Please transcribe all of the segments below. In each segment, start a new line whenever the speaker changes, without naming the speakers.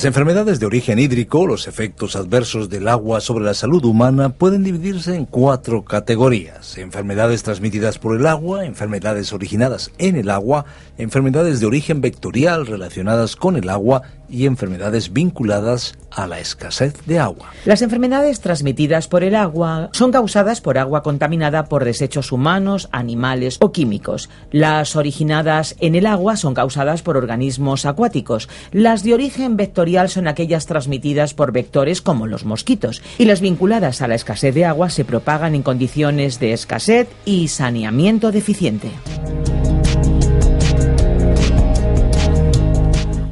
Las enfermedades de origen hídrico, los efectos adversos del agua sobre la salud humana pueden dividirse en cuatro categorías. Enfermedades transmitidas por el agua, enfermedades originadas en el agua, enfermedades de origen vectorial relacionadas con el agua y enfermedades vinculadas a la escasez de agua.
Las enfermedades transmitidas por el agua son causadas por agua contaminada por desechos humanos, animales o químicos. Las originadas en el agua son causadas por organismos acuáticos. Las de origen vectorial son aquellas transmitidas por vectores como los mosquitos. Y las vinculadas a la escasez de agua se propagan en condiciones de escasez y saneamiento deficiente.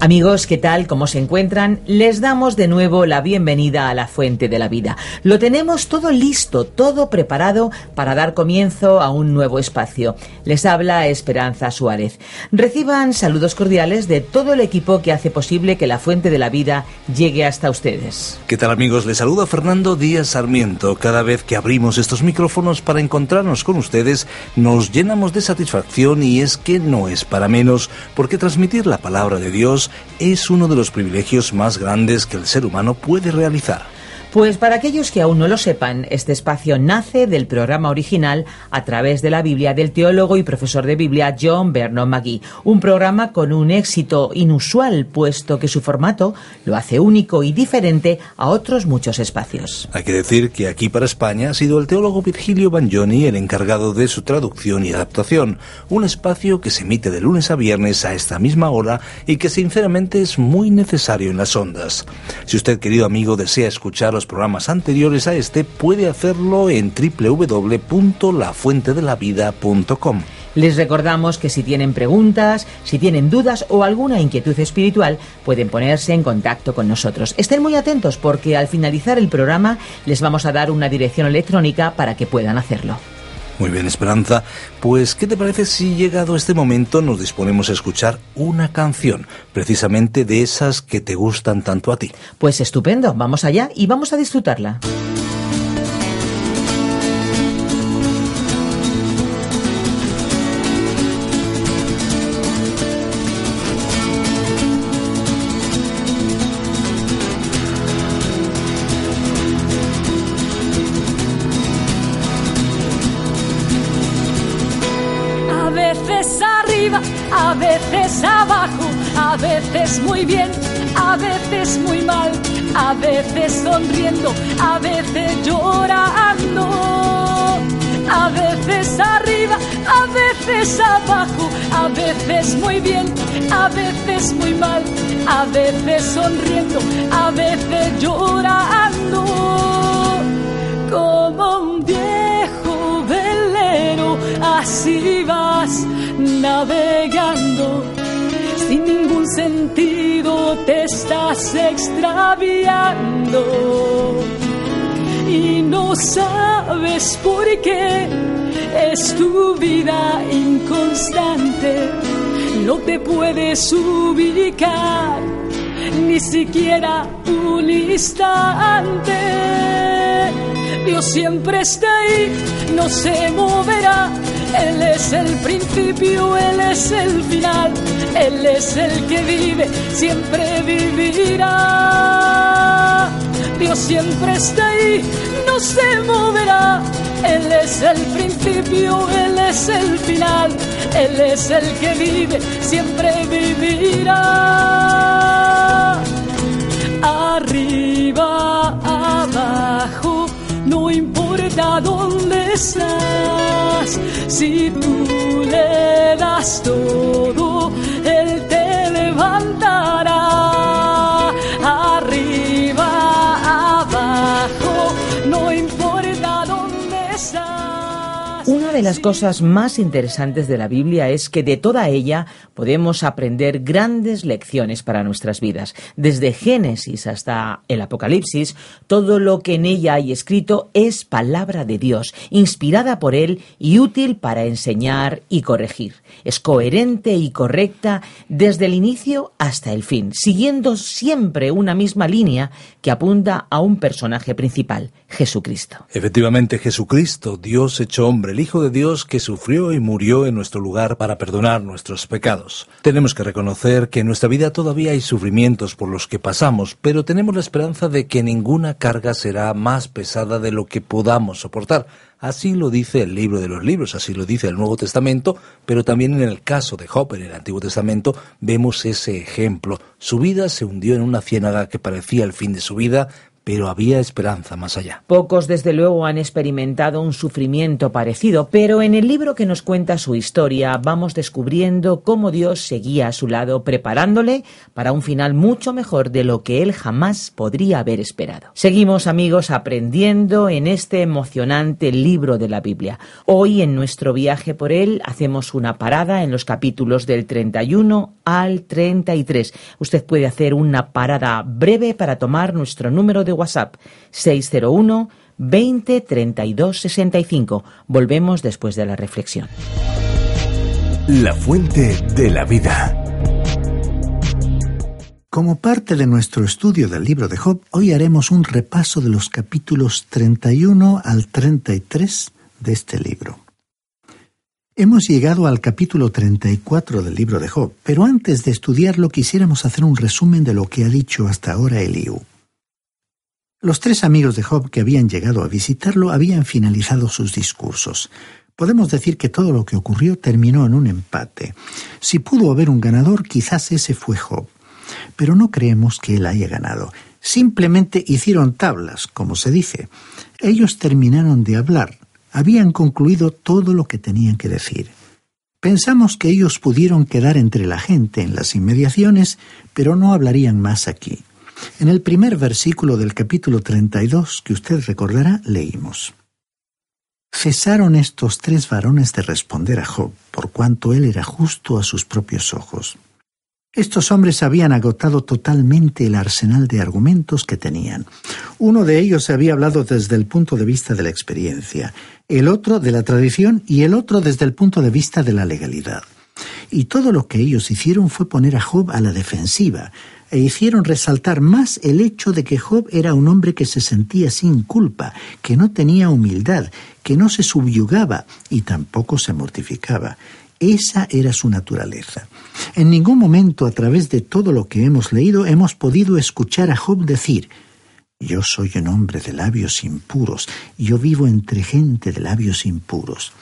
Amigos, ¿qué tal? ¿Cómo se encuentran? Les damos de nuevo la bienvenida a la Fuente de la Vida. Lo tenemos todo listo, todo preparado para dar comienzo a un nuevo espacio. Les habla Esperanza Suárez. Reciban saludos cordiales de todo el equipo que hace posible que la Fuente de la Vida llegue hasta ustedes.
¿Qué tal amigos? Les saluda Fernando Díaz Sarmiento. Cada vez que abrimos estos micrófonos para encontrarnos con ustedes, nos llenamos de satisfacción y es que no es para menos, porque transmitir la palabra de Dios es uno de los privilegios más grandes que el ser humano puede realizar.
Pues para aquellos que aún no lo sepan, este espacio nace del programa original a través de la Biblia del teólogo y profesor de Biblia John Vernon McGee, un programa con un éxito inusual, puesto que su formato lo hace único y diferente a otros muchos espacios.
Hay que decir que aquí para España ha sido el teólogo Virgilio Bagnoni el encargado de su traducción y adaptación, un espacio que se emite de lunes a viernes a esta misma hora y que sinceramente es muy necesario en las ondas. Si usted, querido amigo, desea escuchar los programas anteriores a este, puede hacerlo en www.lafuentedelavida.com.
Les recordamos que si tienen preguntas, si tienen dudas o alguna inquietud espiritual, pueden ponerse en contacto con nosotros. Estén muy atentos porque al finalizar el programa les vamos a dar una dirección electrónica para que puedan hacerlo.
Muy bien, Esperanza. Pues, ¿qué te parece si llegado este momento nos disponemos a escuchar una canción, precisamente de esas que te gustan tanto a ti?
Pues estupendo, vamos allá y vamos a disfrutarla.
Muy bien, a veces muy mal, a veces sonriendo, a veces llorando, a veces arriba, a veces abajo, a veces muy bien, a veces muy mal, a veces sonriendo, a veces llorando, como un viejo velero, así vas navegando sentido te estás extraviando y no sabes por qué es tu vida inconstante, no te puedes ubicar ni siquiera un instante. Dios siempre está ahí, no se moverá. Él es el principio, Él es el final, Él es el que vive, siempre vivirá. Dios siempre está ahí, no se moverá. Él es el principio, Él es el final, Él es el que vive, siempre vivirá. Arriba, abajo, no importa dónde estás si tú le das todo,
las cosas más interesantes de la Biblia es que de toda ella podemos aprender grandes lecciones para nuestras vidas. Desde Génesis hasta el Apocalipsis, todo lo que en ella hay escrito es palabra de Dios, inspirada por Él y útil para enseñar y corregir. Es coherente y correcta desde el inicio hasta el fin, siguiendo siempre una misma línea que apunta a un personaje principal, Jesucristo.
Efectivamente, Jesucristo, Dios hecho hombre, el Hijo de Dios que sufrió y murió en nuestro lugar para perdonar nuestros pecados. Tenemos que reconocer que en nuestra vida todavía hay sufrimientos por los que pasamos, pero tenemos la esperanza de que ninguna carga será más pesada de lo que podamos soportar. Así lo dice el libro de los libros, así lo dice el Nuevo Testamento, pero también en el caso de Job en el Antiguo Testamento vemos ese ejemplo. Su vida se hundió en una ciénaga que parecía el fin de su vida, pero había esperanza más allá.
Pocos, desde luego, han experimentado un sufrimiento parecido, pero en el libro que nos cuenta su historia vamos descubriendo cómo Dios seguía a su lado, preparándole para un final mucho mejor de lo que él jamás podría haber esperado. Seguimos, amigos, aprendiendo en este emocionante libro de la Biblia. Hoy, en nuestro viaje por él, hacemos una parada en los capítulos del 31 al 33. Usted puede hacer una parada breve para tomar nuestro número de WhatsApp 601 20 32 65. Volvemos después de la reflexión.
La fuente de la vida.
Como parte de nuestro estudio del libro de Job, hoy haremos un repaso de los capítulos 31 al 33 de este libro. Hemos llegado al capítulo 34 del libro de Job, pero antes de estudiarlo quisiéramos hacer un resumen de lo que ha dicho hasta ahora Eliú. Los tres amigos de Job que habían llegado a visitarlo habían finalizado sus discursos. Podemos decir que todo lo que ocurrió terminó en un empate. Si pudo haber un ganador, quizás ese fue Job. Pero no creemos que él haya ganado. Simplemente hicieron tablas, como se dice. Ellos terminaron de hablar. Habían concluido todo lo que tenían que decir. Pensamos que ellos pudieron quedar entre la gente en las inmediaciones, pero no hablarían más aquí. En el primer versículo del capítulo 32 que usted recordará, leímos. Cesaron estos tres varones de responder a Job, por cuanto él era justo a sus propios ojos. Estos hombres habían agotado totalmente el arsenal de argumentos que tenían. Uno de ellos había hablado desde el punto de vista de la experiencia, el otro de la tradición y el otro desde el punto de vista de la legalidad. Y todo lo que ellos hicieron fue poner a Job a la defensiva, e hicieron resaltar más el hecho de que Job era un hombre que se sentía sin culpa, que no tenía humildad, que no se subyugaba y tampoco se mortificaba. Esa era su naturaleza. En ningún momento a través de todo lo que hemos leído hemos podido escuchar a Job decir Yo soy un hombre de labios impuros, yo vivo entre gente de labios impuros.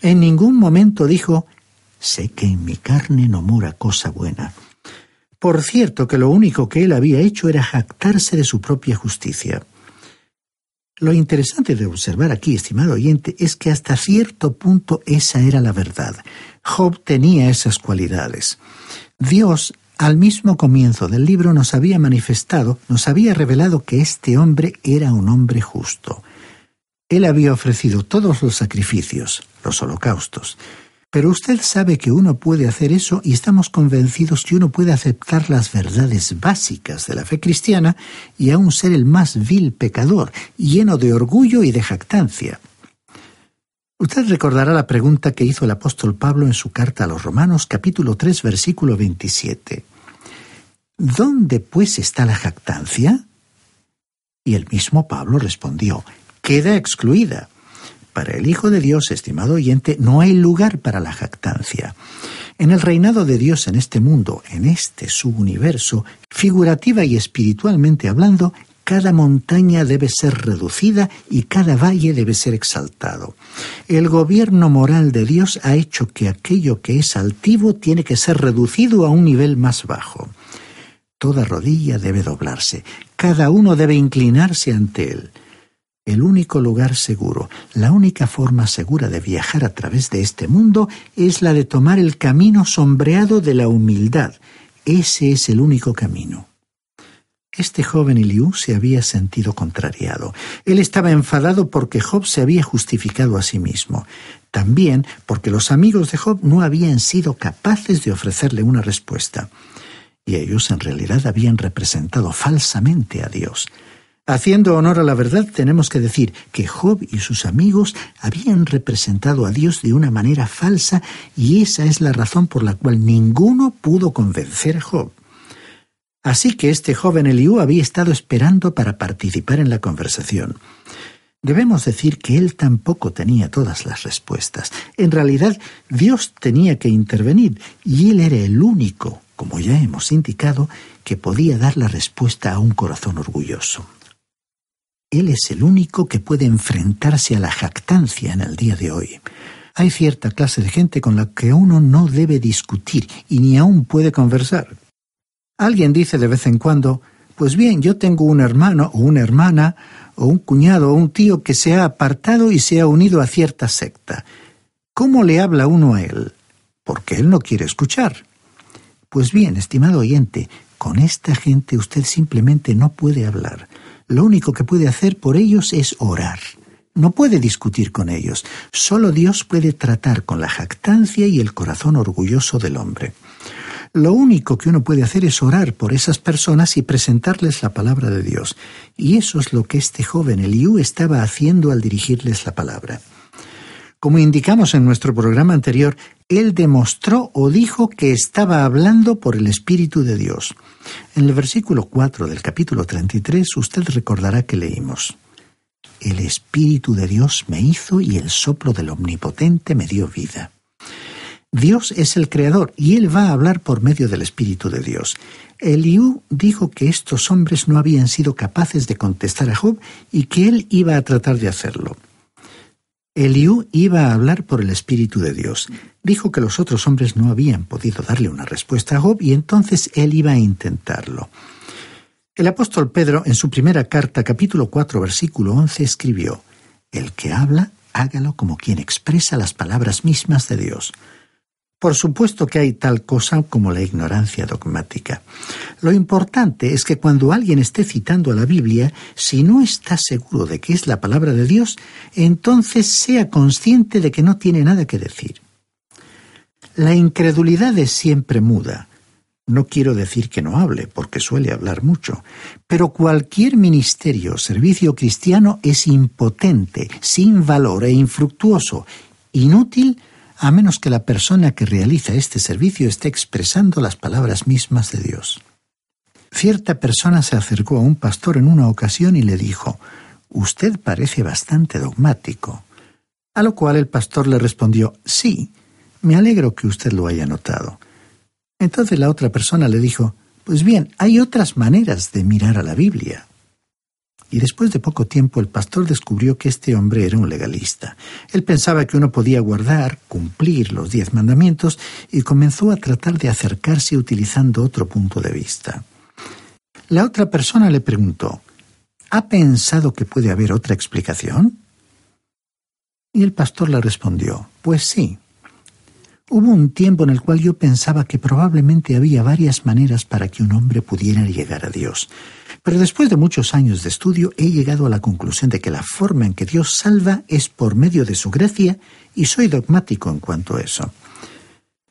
En ningún momento dijo Sé que en mi carne no mora cosa buena. Por cierto que lo único que él había hecho era jactarse de su propia justicia. Lo interesante de observar aquí, estimado oyente, es que hasta cierto punto esa era la verdad. Job tenía esas cualidades. Dios, al mismo comienzo del libro, nos había manifestado, nos había revelado que este hombre era un hombre justo. Él había ofrecido todos los sacrificios, los holocaustos, pero usted sabe que uno puede hacer eso y estamos convencidos que uno puede aceptar las verdades básicas de la fe cristiana y aún ser el más vil pecador, lleno de orgullo y de jactancia. Usted recordará la pregunta que hizo el apóstol Pablo en su carta a los Romanos capítulo 3 versículo 27. ¿Dónde pues está la jactancia? Y el mismo Pablo respondió, queda excluida. Para el Hijo de Dios, estimado oyente, no hay lugar para la jactancia. En el reinado de Dios en este mundo, en este subuniverso, figurativa y espiritualmente hablando, cada montaña debe ser reducida y cada valle debe ser exaltado. El gobierno moral de Dios ha hecho que aquello que es altivo tiene que ser reducido a un nivel más bajo. Toda rodilla debe doblarse, cada uno debe inclinarse ante él. El único lugar seguro, la única forma segura de viajar a través de este mundo es la de tomar el camino sombreado de la humildad. Ese es el único camino. Este joven Eliú se había sentido contrariado. Él estaba enfadado porque Job se había justificado a sí mismo. También porque los amigos de Job no habían sido capaces de ofrecerle una respuesta. Y ellos en realidad habían representado falsamente a Dios. Haciendo honor a la verdad, tenemos que decir que Job y sus amigos habían representado a Dios de una manera falsa y esa es la razón por la cual ninguno pudo convencer a Job. Así que este joven Eliú había estado esperando para participar en la conversación. Debemos decir que él tampoco tenía todas las respuestas. En realidad, Dios tenía que intervenir y él era el único, como ya hemos indicado, que podía dar la respuesta a un corazón orgulloso. Él es el único que puede enfrentarse a la jactancia en el día de hoy. Hay cierta clase de gente con la que uno no debe discutir y ni aún puede conversar. Alguien dice de vez en cuando, pues bien, yo tengo un hermano o una hermana o un cuñado o un tío que se ha apartado y se ha unido a cierta secta. ¿Cómo le habla uno a él? Porque él no quiere escuchar. Pues bien, estimado oyente, con esta gente usted simplemente no puede hablar. Lo único que puede hacer por ellos es orar. No puede discutir con ellos. Solo Dios puede tratar con la jactancia y el corazón orgulloso del hombre. Lo único que uno puede hacer es orar por esas personas y presentarles la palabra de Dios. Y eso es lo que este joven Eliú estaba haciendo al dirigirles la palabra. Como indicamos en nuestro programa anterior, él demostró o dijo que estaba hablando por el Espíritu de Dios. En el versículo 4 del capítulo 33 usted recordará que leímos, El Espíritu de Dios me hizo y el soplo del Omnipotente me dio vida. Dios es el creador y él va a hablar por medio del Espíritu de Dios. Eliú dijo que estos hombres no habían sido capaces de contestar a Job y que él iba a tratar de hacerlo. Eliú iba a hablar por el Espíritu de Dios. Dijo que los otros hombres no habían podido darle una respuesta a Job y entonces él iba a intentarlo. El apóstol Pedro en su primera carta capítulo 4 versículo 11 escribió, El que habla, hágalo como quien expresa las palabras mismas de Dios. Por supuesto que hay tal cosa como la ignorancia dogmática. Lo importante es que cuando alguien esté citando a la Biblia, si no está seguro de que es la palabra de Dios, entonces sea consciente de que no tiene nada que decir. La incredulidad es siempre muda. No quiero decir que no hable, porque suele hablar mucho, pero cualquier ministerio o servicio cristiano es impotente, sin valor e infructuoso, inútil a menos que la persona que realiza este servicio esté expresando las palabras mismas de Dios. Cierta persona se acercó a un pastor en una ocasión y le dijo, Usted parece bastante dogmático. A lo cual el pastor le respondió, Sí, me alegro que usted lo haya notado. Entonces la otra persona le dijo, Pues bien, hay otras maneras de mirar a la Biblia y después de poco tiempo el pastor descubrió que este hombre era un legalista. Él pensaba que uno podía guardar, cumplir los diez mandamientos y comenzó a tratar de acercarse utilizando otro punto de vista. La otra persona le preguntó, ¿Ha pensado que puede haber otra explicación? Y el pastor le respondió, Pues sí. Hubo un tiempo en el cual yo pensaba que probablemente había varias maneras para que un hombre pudiera llegar a Dios. Pero después de muchos años de estudio he llegado a la conclusión de que la forma en que Dios salva es por medio de su gracia y soy dogmático en cuanto a eso.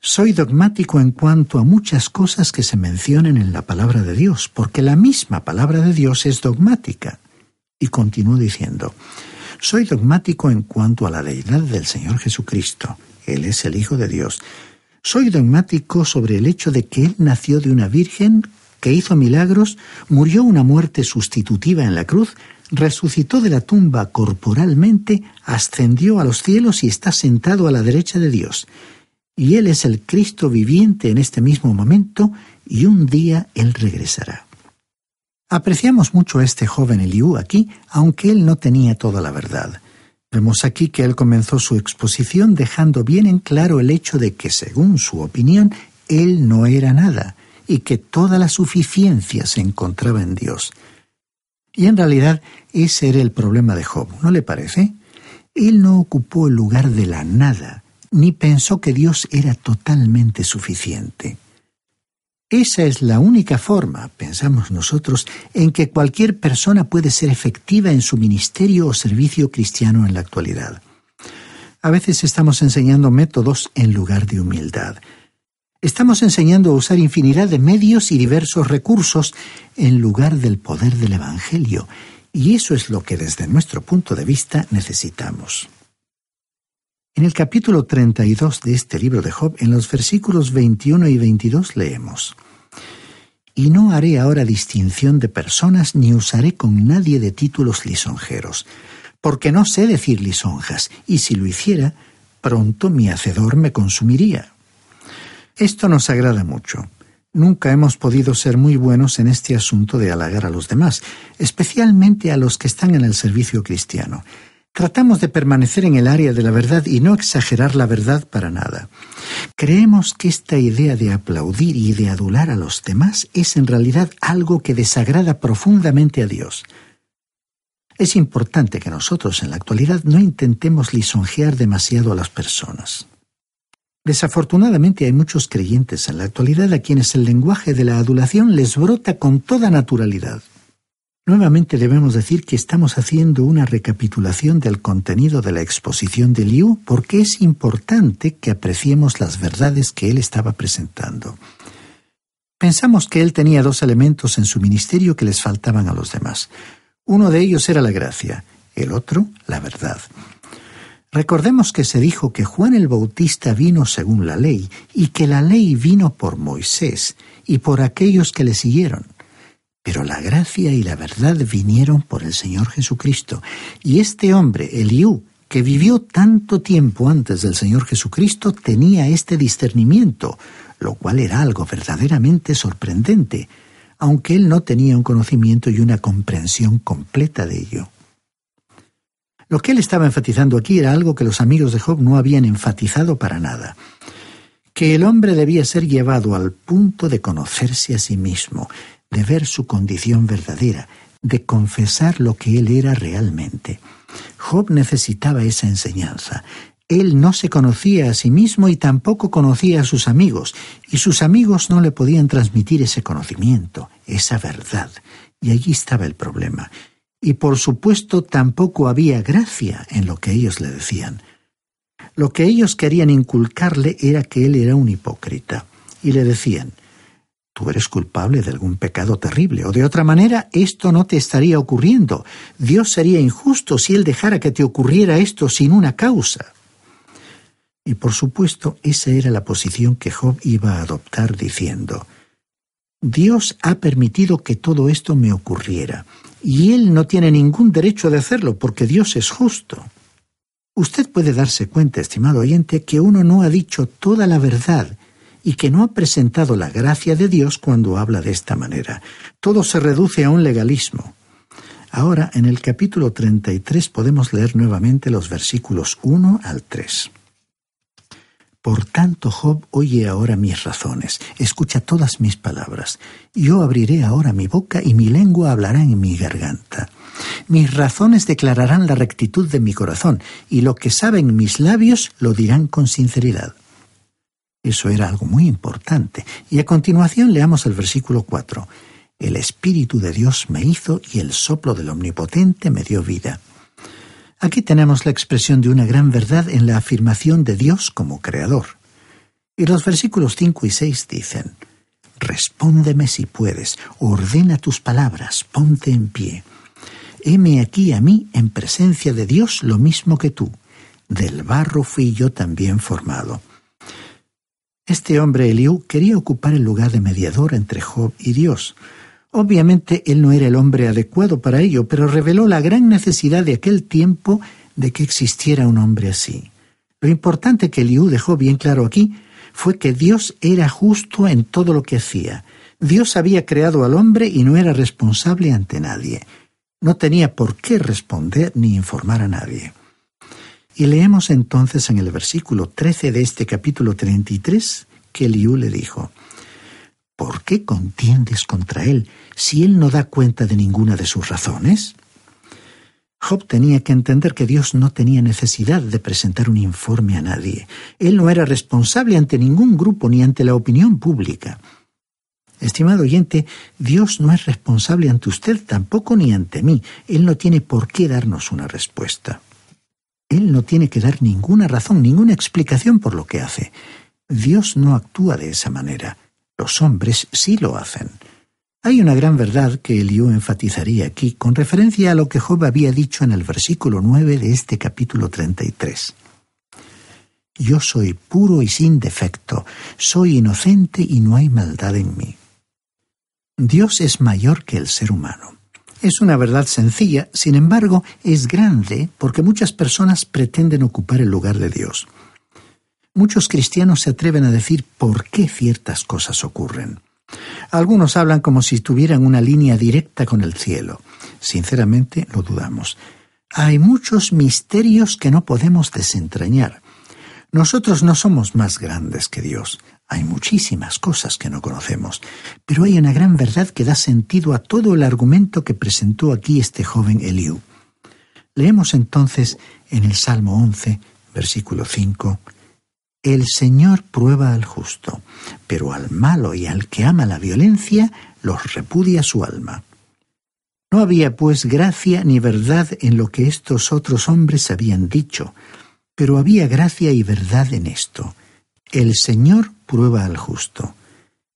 Soy dogmático en cuanto a muchas cosas que se mencionen en la palabra de Dios, porque la misma palabra de Dios es dogmática. Y continúo diciendo, soy dogmático en cuanto a la deidad del Señor Jesucristo. Él es el Hijo de Dios. Soy dogmático sobre el hecho de que Él nació de una virgen que hizo milagros, murió una muerte sustitutiva en la cruz, resucitó de la tumba corporalmente, ascendió a los cielos y está sentado a la derecha de Dios. Y Él es el Cristo viviente en este mismo momento, y un día Él regresará. Apreciamos mucho a este joven Eliú aquí, aunque él no tenía toda la verdad. Vemos aquí que él comenzó su exposición dejando bien en claro el hecho de que, según su opinión, él no era nada, y que toda la suficiencia se encontraba en Dios. Y en realidad ese era el problema de Job, ¿no le parece? Él no ocupó el lugar de la nada, ni pensó que Dios era totalmente suficiente. Esa es la única forma, pensamos nosotros, en que cualquier persona puede ser efectiva en su ministerio o servicio cristiano en la actualidad. A veces estamos enseñando métodos en lugar de humildad. Estamos enseñando a usar infinidad de medios y diversos recursos en lugar del poder del Evangelio, y eso es lo que desde nuestro punto de vista necesitamos. En el capítulo 32 de este libro de Job, en los versículos 21 y 22 leemos, Y no haré ahora distinción de personas ni usaré con nadie de títulos lisonjeros, porque no sé decir lisonjas, y si lo hiciera, pronto mi hacedor me consumiría. Esto nos agrada mucho. Nunca hemos podido ser muy buenos en este asunto de halagar a los demás, especialmente a los que están en el servicio cristiano. Tratamos de permanecer en el área de la verdad y no exagerar la verdad para nada. Creemos que esta idea de aplaudir y de adular a los demás es en realidad algo que desagrada profundamente a Dios. Es importante que nosotros en la actualidad no intentemos lisonjear demasiado a las personas. Desafortunadamente hay muchos creyentes en la actualidad a quienes el lenguaje de la adulación les brota con toda naturalidad. Nuevamente debemos decir que estamos haciendo una recapitulación del contenido de la exposición de Liu porque es importante que apreciemos las verdades que él estaba presentando. Pensamos que él tenía dos elementos en su ministerio que les faltaban a los demás. Uno de ellos era la gracia, el otro la verdad. Recordemos que se dijo que Juan el Bautista vino según la ley y que la ley vino por Moisés y por aquellos que le siguieron. Pero la gracia y la verdad vinieron por el Señor Jesucristo. Y este hombre, Eliú, que vivió tanto tiempo antes del Señor Jesucristo, tenía este discernimiento, lo cual era algo verdaderamente sorprendente, aunque él no tenía un conocimiento y una comprensión completa de ello. Lo que él estaba enfatizando aquí era algo que los amigos de Job no habían enfatizado para nada, que el hombre debía ser llevado al punto de conocerse a sí mismo, de ver su condición verdadera, de confesar lo que él era realmente. Job necesitaba esa enseñanza. Él no se conocía a sí mismo y tampoco conocía a sus amigos, y sus amigos no le podían transmitir ese conocimiento, esa verdad. Y allí estaba el problema. Y por supuesto tampoco había gracia en lo que ellos le decían. Lo que ellos querían inculcarle era que él era un hipócrita, y le decían, tú eres culpable de algún pecado terrible, o de otra manera esto no te estaría ocurriendo. Dios sería injusto si Él dejara que te ocurriera esto sin una causa. Y por supuesto esa era la posición que Job iba a adoptar diciendo, Dios ha permitido que todo esto me ocurriera, y Él no tiene ningún derecho de hacerlo porque Dios es justo. Usted puede darse cuenta, estimado oyente, que uno no ha dicho toda la verdad y que no ha presentado la gracia de Dios cuando habla de esta manera. Todo se reduce a un legalismo. Ahora, en el capítulo 33 podemos leer nuevamente los versículos 1 al 3. Por tanto, Job, oye ahora mis razones, escucha todas mis palabras. Yo abriré ahora mi boca y mi lengua hablará en mi garganta. Mis razones declararán la rectitud de mi corazón, y lo que saben mis labios lo dirán con sinceridad. Eso era algo muy importante. Y a continuación leamos el versículo 4. El Espíritu de Dios me hizo y el soplo del Omnipotente me dio vida. Aquí tenemos la expresión de una gran verdad en la afirmación de Dios como Creador. Y los versículos 5 y 6 dicen, Respóndeme si puedes, ordena tus palabras, ponte en pie. Heme aquí a mí en presencia de Dios lo mismo que tú. Del barro fui yo también formado. Este hombre Eliú quería ocupar el lugar de mediador entre Job y Dios. Obviamente él no era el hombre adecuado para ello, pero reveló la gran necesidad de aquel tiempo de que existiera un hombre así. Lo importante que Eliú dejó bien claro aquí fue que Dios era justo en todo lo que hacía. Dios había creado al hombre y no era responsable ante nadie. No tenía por qué responder ni informar a nadie. Y leemos entonces en el versículo 13 de este capítulo 33 que Eliú le dijo, ¿Por qué contiendes contra él si él no da cuenta de ninguna de sus razones? Job tenía que entender que Dios no tenía necesidad de presentar un informe a nadie. Él no era responsable ante ningún grupo ni ante la opinión pública. Estimado oyente, Dios no es responsable ante usted tampoco ni ante mí. Él no tiene por qué darnos una respuesta. Él no tiene que dar ninguna razón, ninguna explicación por lo que hace. Dios no actúa de esa manera. Los hombres sí lo hacen. Hay una gran verdad que Eliú enfatizaría aquí con referencia a lo que Job había dicho en el versículo 9 de este capítulo 33. Yo soy puro y sin defecto, soy inocente y no hay maldad en mí. Dios es mayor que el ser humano. Es una verdad sencilla, sin embargo, es grande porque muchas personas pretenden ocupar el lugar de Dios. Muchos cristianos se atreven a decir por qué ciertas cosas ocurren. Algunos hablan como si tuvieran una línea directa con el cielo. Sinceramente, lo dudamos. Hay muchos misterios que no podemos desentrañar. Nosotros no somos más grandes que Dios. Hay muchísimas cosas que no conocemos, pero hay una gran verdad que da sentido a todo el argumento que presentó aquí este joven Eliú. Leemos entonces en el Salmo 11, versículo 5, El Señor prueba al justo, pero al malo y al que ama la violencia los repudia su alma. No había pues gracia ni verdad en lo que estos otros hombres habían dicho, pero había gracia y verdad en esto. El Señor prueba al justo.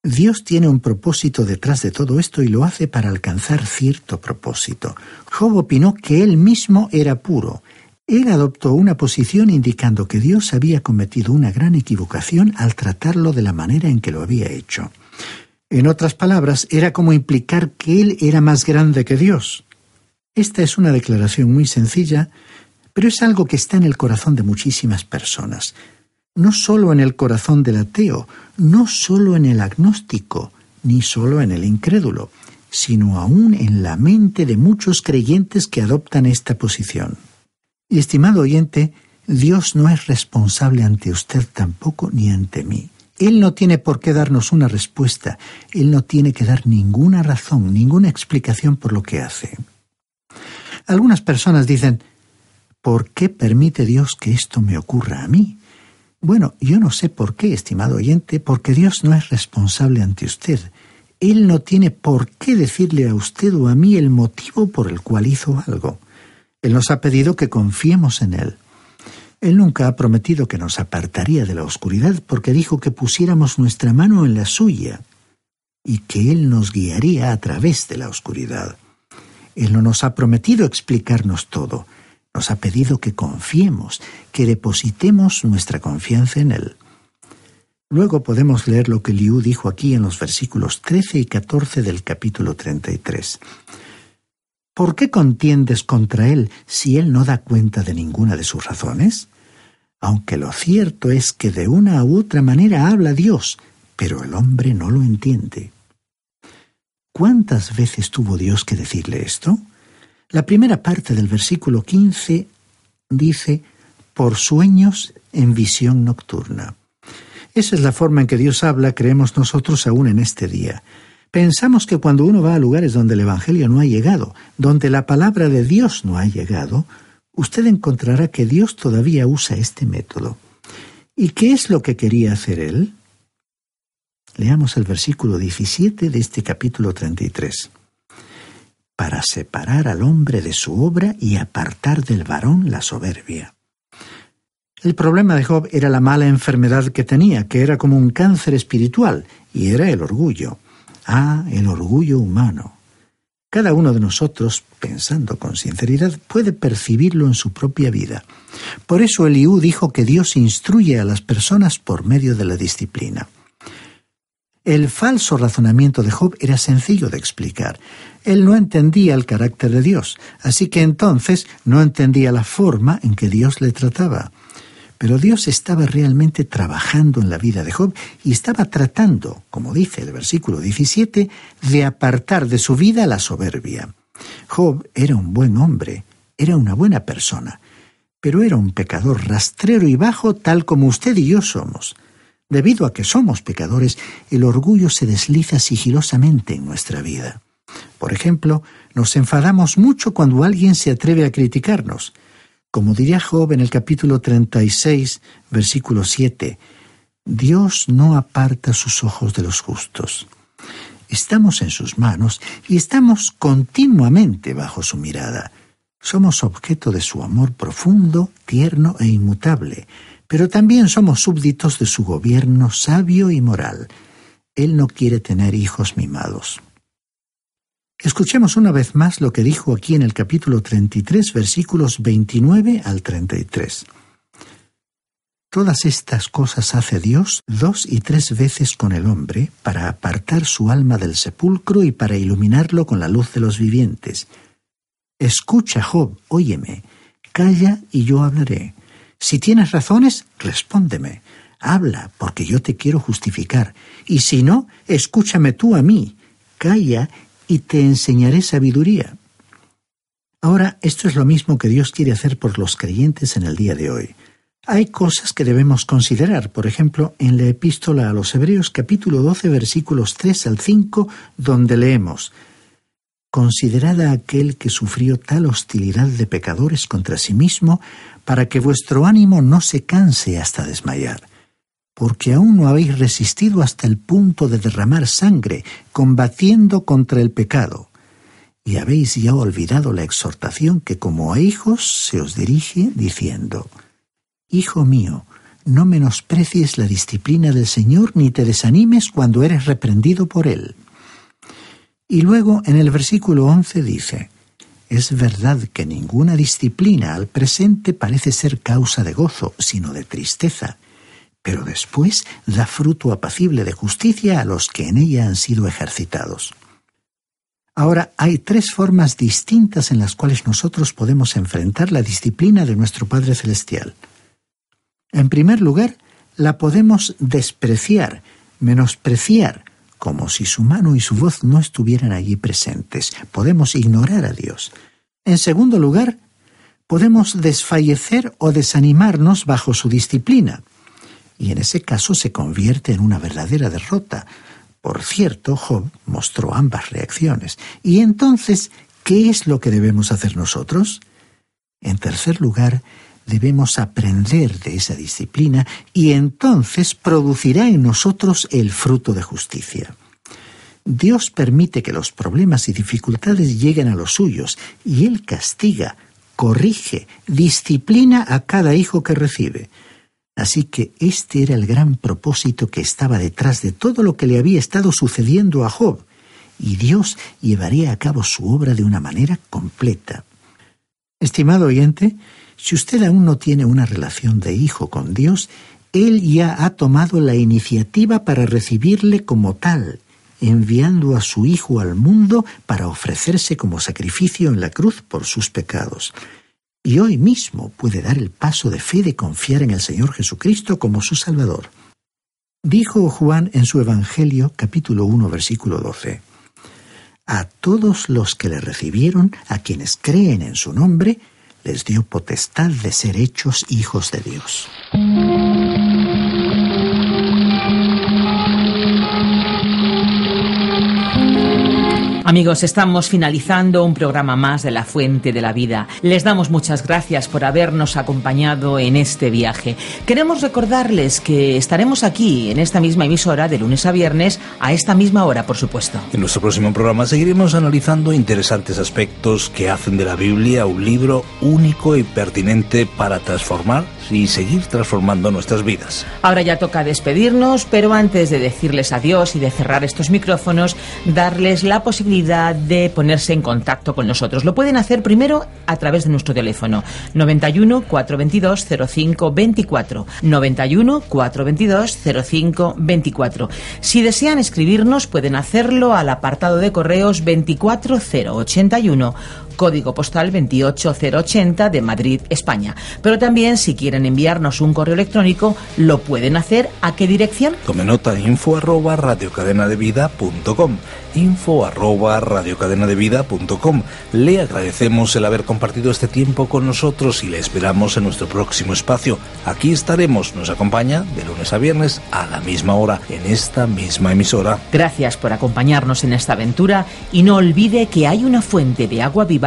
Dios tiene un propósito detrás de todo esto y lo hace para alcanzar cierto propósito. Job opinó que él mismo era puro. Él adoptó una posición indicando que Dios había cometido una gran equivocación al tratarlo de la manera en que lo había hecho. En otras palabras, era como implicar que él era más grande que Dios. Esta es una declaración muy sencilla, pero es algo que está en el corazón de muchísimas personas. No solo en el corazón del ateo, no solo en el agnóstico, ni solo en el incrédulo, sino aún en la mente de muchos creyentes que adoptan esta posición. Y estimado oyente, Dios no es responsable ante usted tampoco ni ante mí. Él no tiene por qué darnos una respuesta, Él no tiene que dar ninguna razón, ninguna explicación por lo que hace. Algunas personas dicen, ¿Por qué permite Dios que esto me ocurra a mí? Bueno, yo no sé por qué, estimado oyente, porque Dios no es responsable ante usted. Él no tiene por qué decirle a usted o a mí el motivo por el cual hizo algo. Él nos ha pedido que confiemos en Él. Él nunca ha prometido que nos apartaría de la oscuridad porque dijo que pusiéramos nuestra mano en la suya y que Él nos guiaría a través de la oscuridad. Él no nos ha prometido explicarnos todo, nos ha pedido que confiemos, que depositemos nuestra confianza en Él. Luego podemos leer lo que Liu dijo aquí en los versículos 13 y 14 del capítulo 33. ¿Por qué contiendes contra Él si Él no da cuenta de ninguna de sus razones? Aunque lo cierto es que de una u otra manera habla Dios, pero el hombre no lo entiende. ¿Cuántas veces tuvo Dios que decirle esto? La primera parte del versículo 15 dice, por sueños en visión nocturna. Esa es la forma en que Dios habla, creemos nosotros aún en este día. Pensamos que cuando uno va a lugares donde el Evangelio no ha llegado, donde la palabra de Dios no ha llegado, usted encontrará que Dios todavía usa este método. ¿Y qué es lo que quería hacer él? Leamos el versículo 17 de este capítulo 33 para separar al hombre de su obra y apartar del varón la soberbia. El problema de Job era la mala enfermedad que tenía, que era como un cáncer espiritual, y era el orgullo. Ah, el orgullo humano. Cada uno de nosotros, pensando con sinceridad, puede percibirlo en su propia vida. Por eso Eliú dijo que Dios instruye a las personas por medio de la disciplina. El falso razonamiento de Job era sencillo de explicar. Él no entendía el carácter de Dios, así que entonces no entendía la forma en que Dios le trataba. Pero Dios estaba realmente trabajando en la vida de Job y estaba tratando, como dice el versículo 17, de apartar de su vida la soberbia. Job era un buen hombre, era una buena persona, pero era un pecador rastrero y bajo tal como usted y yo somos. Debido a que somos pecadores, el orgullo se desliza sigilosamente en nuestra vida. Por ejemplo, nos enfadamos mucho cuando alguien se atreve a criticarnos. Como diría Job en el capítulo 36, versículo 7, Dios no aparta sus ojos de los justos. Estamos en sus manos y estamos continuamente bajo su mirada. Somos objeto de su amor profundo, tierno e inmutable, pero también somos súbditos de su gobierno sabio y moral. Él no quiere tener hijos mimados. Escuchemos una vez más lo que dijo aquí en el capítulo 33, versículos 29 al 33. Todas estas cosas hace Dios dos y tres veces con el hombre para apartar su alma del sepulcro y para iluminarlo con la luz de los vivientes. Escucha, Job, óyeme, calla y yo hablaré. Si tienes razones, respóndeme. Habla, porque yo te quiero justificar. Y si no, escúchame tú a mí. Calla y te enseñaré sabiduría. Ahora, esto es lo mismo que Dios quiere hacer por los creyentes en el día de hoy. Hay cosas que debemos considerar, por ejemplo, en la epístola a los Hebreos capítulo 12 versículos 3 al 5, donde leemos Considerad a aquel que sufrió tal hostilidad de pecadores contra sí mismo, para que vuestro ánimo no se canse hasta desmayar, porque aún no habéis resistido hasta el punto de derramar sangre, combatiendo contra el pecado, y habéis ya olvidado la exhortación que como a hijos se os dirige, diciendo, Hijo mío, no menosprecies la disciplina del Señor ni te desanimes cuando eres reprendido por Él. Y luego en el versículo 11 dice, Es verdad que ninguna disciplina al presente parece ser causa de gozo, sino de tristeza, pero después da fruto apacible de justicia a los que en ella han sido ejercitados. Ahora, hay tres formas distintas en las cuales nosotros podemos enfrentar la disciplina de nuestro Padre Celestial. En primer lugar, la podemos despreciar, menospreciar, como si su mano y su voz no estuvieran allí presentes. Podemos ignorar a Dios. En segundo lugar, podemos desfallecer o desanimarnos bajo su disciplina. Y en ese caso se convierte en una verdadera derrota. Por cierto, Job mostró ambas reacciones. Y entonces, ¿qué es lo que debemos hacer nosotros? En tercer lugar, debemos aprender de esa disciplina y entonces producirá en nosotros el fruto de justicia. Dios permite que los problemas y dificultades lleguen a los suyos y Él castiga, corrige, disciplina a cada hijo que recibe. Así que este era el gran propósito que estaba detrás de todo lo que le había estado sucediendo a Job, y Dios llevaría a cabo su obra de una manera completa. Estimado oyente, si usted aún no tiene una relación de hijo con Dios, Él ya ha tomado la iniciativa para recibirle como tal, enviando a su Hijo al mundo para ofrecerse como sacrificio en la cruz por sus pecados. Y hoy mismo puede dar el paso de fe de confiar en el Señor Jesucristo como su Salvador. Dijo Juan en su Evangelio capítulo 1 versículo 12. A todos los que le recibieron, a quienes creen en su nombre, les dio potestad de ser hechos hijos de Dios.
Amigos, estamos finalizando un programa más de La Fuente de la Vida. Les damos muchas gracias por habernos acompañado en este viaje. Queremos recordarles que estaremos aquí en esta misma emisora de lunes a viernes a esta misma hora, por supuesto.
En nuestro próximo programa seguiremos analizando interesantes aspectos que hacen de la Biblia un libro único y pertinente para transformar y seguir transformando nuestras vidas.
Ahora ya toca despedirnos, pero antes de decirles adiós y de cerrar estos micrófonos, darles la posibilidad de ponerse en contacto con nosotros. Lo pueden hacer primero a través de nuestro teléfono 91 422 05 24 91 422 05 24. Si desean escribirnos pueden hacerlo al apartado de correos 24081 código postal 28080 de Madrid, España. Pero también si quieren enviarnos un correo electrónico, lo pueden hacer a qué dirección?
Tome nota info arroba radiocadenadevida.com info arroba radiocadenadevida.com Le agradecemos el haber compartido este tiempo con nosotros y le esperamos en nuestro próximo espacio. Aquí estaremos, nos acompaña de lunes a viernes a la misma hora en esta misma emisora.
Gracias por acompañarnos en esta aventura y no olvide que hay una fuente de agua viva